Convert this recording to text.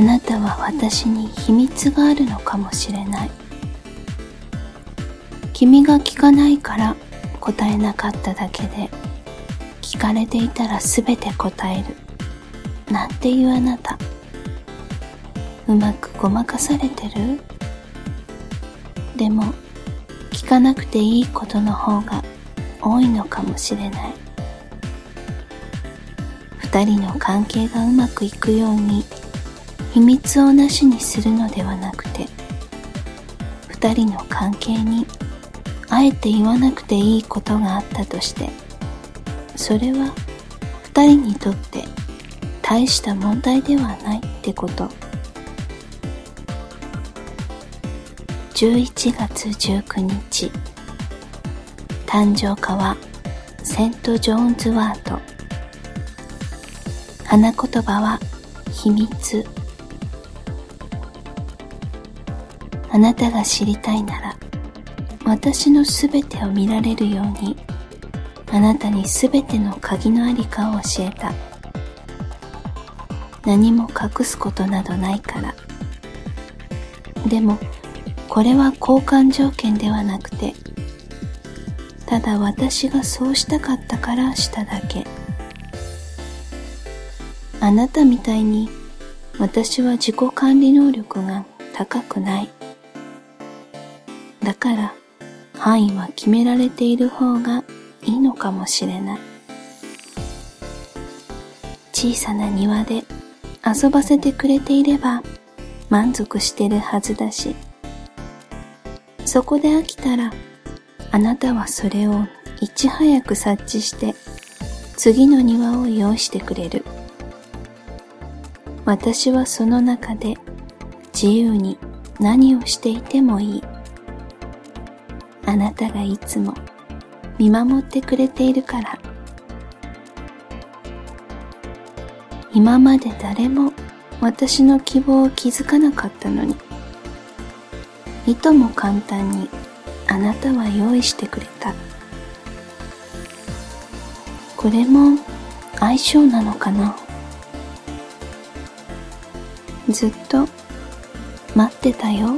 あなたは私に秘密があるのかもしれない。君が聞かないから答えなかっただけで聞かれていたら全て答える。なんていうあなた。うまくごまかされてる？でも聞かなくていいことの方が多いのかもしれない。二人の関係がうまくいくように秘密をなしにするのではなくて二人の関係にあえて言わなくていいことがあったとしてそれは二人にとって大した問題ではないってこと。11月19日誕生花はセント・ジョーンズワート花言葉は秘密。あなたが知りたいなら私のすべてを見られるようにあなたにすべての鍵のありかを教えた。何も隠すことなどないから。でもこれは交換条件ではなくてただ私がそうしたかったからしただけ。あなたみたいに私は自己管理能力が高くない。だから範囲は決められている方がいいのかもしれない。小さな庭で遊ばせてくれていれば満足してるはずだし。そこで飽きたらあなたはそれをいち早く察知して次の庭を用意してくれる。私はその中で自由に何をしていてもいい。あなたがいつも見守ってくれているから。今まで誰も私の希望を気づかなかったのに。いとも簡単にあなたは用意してくれた。これも相性なのかな。ずっと待ってたよ。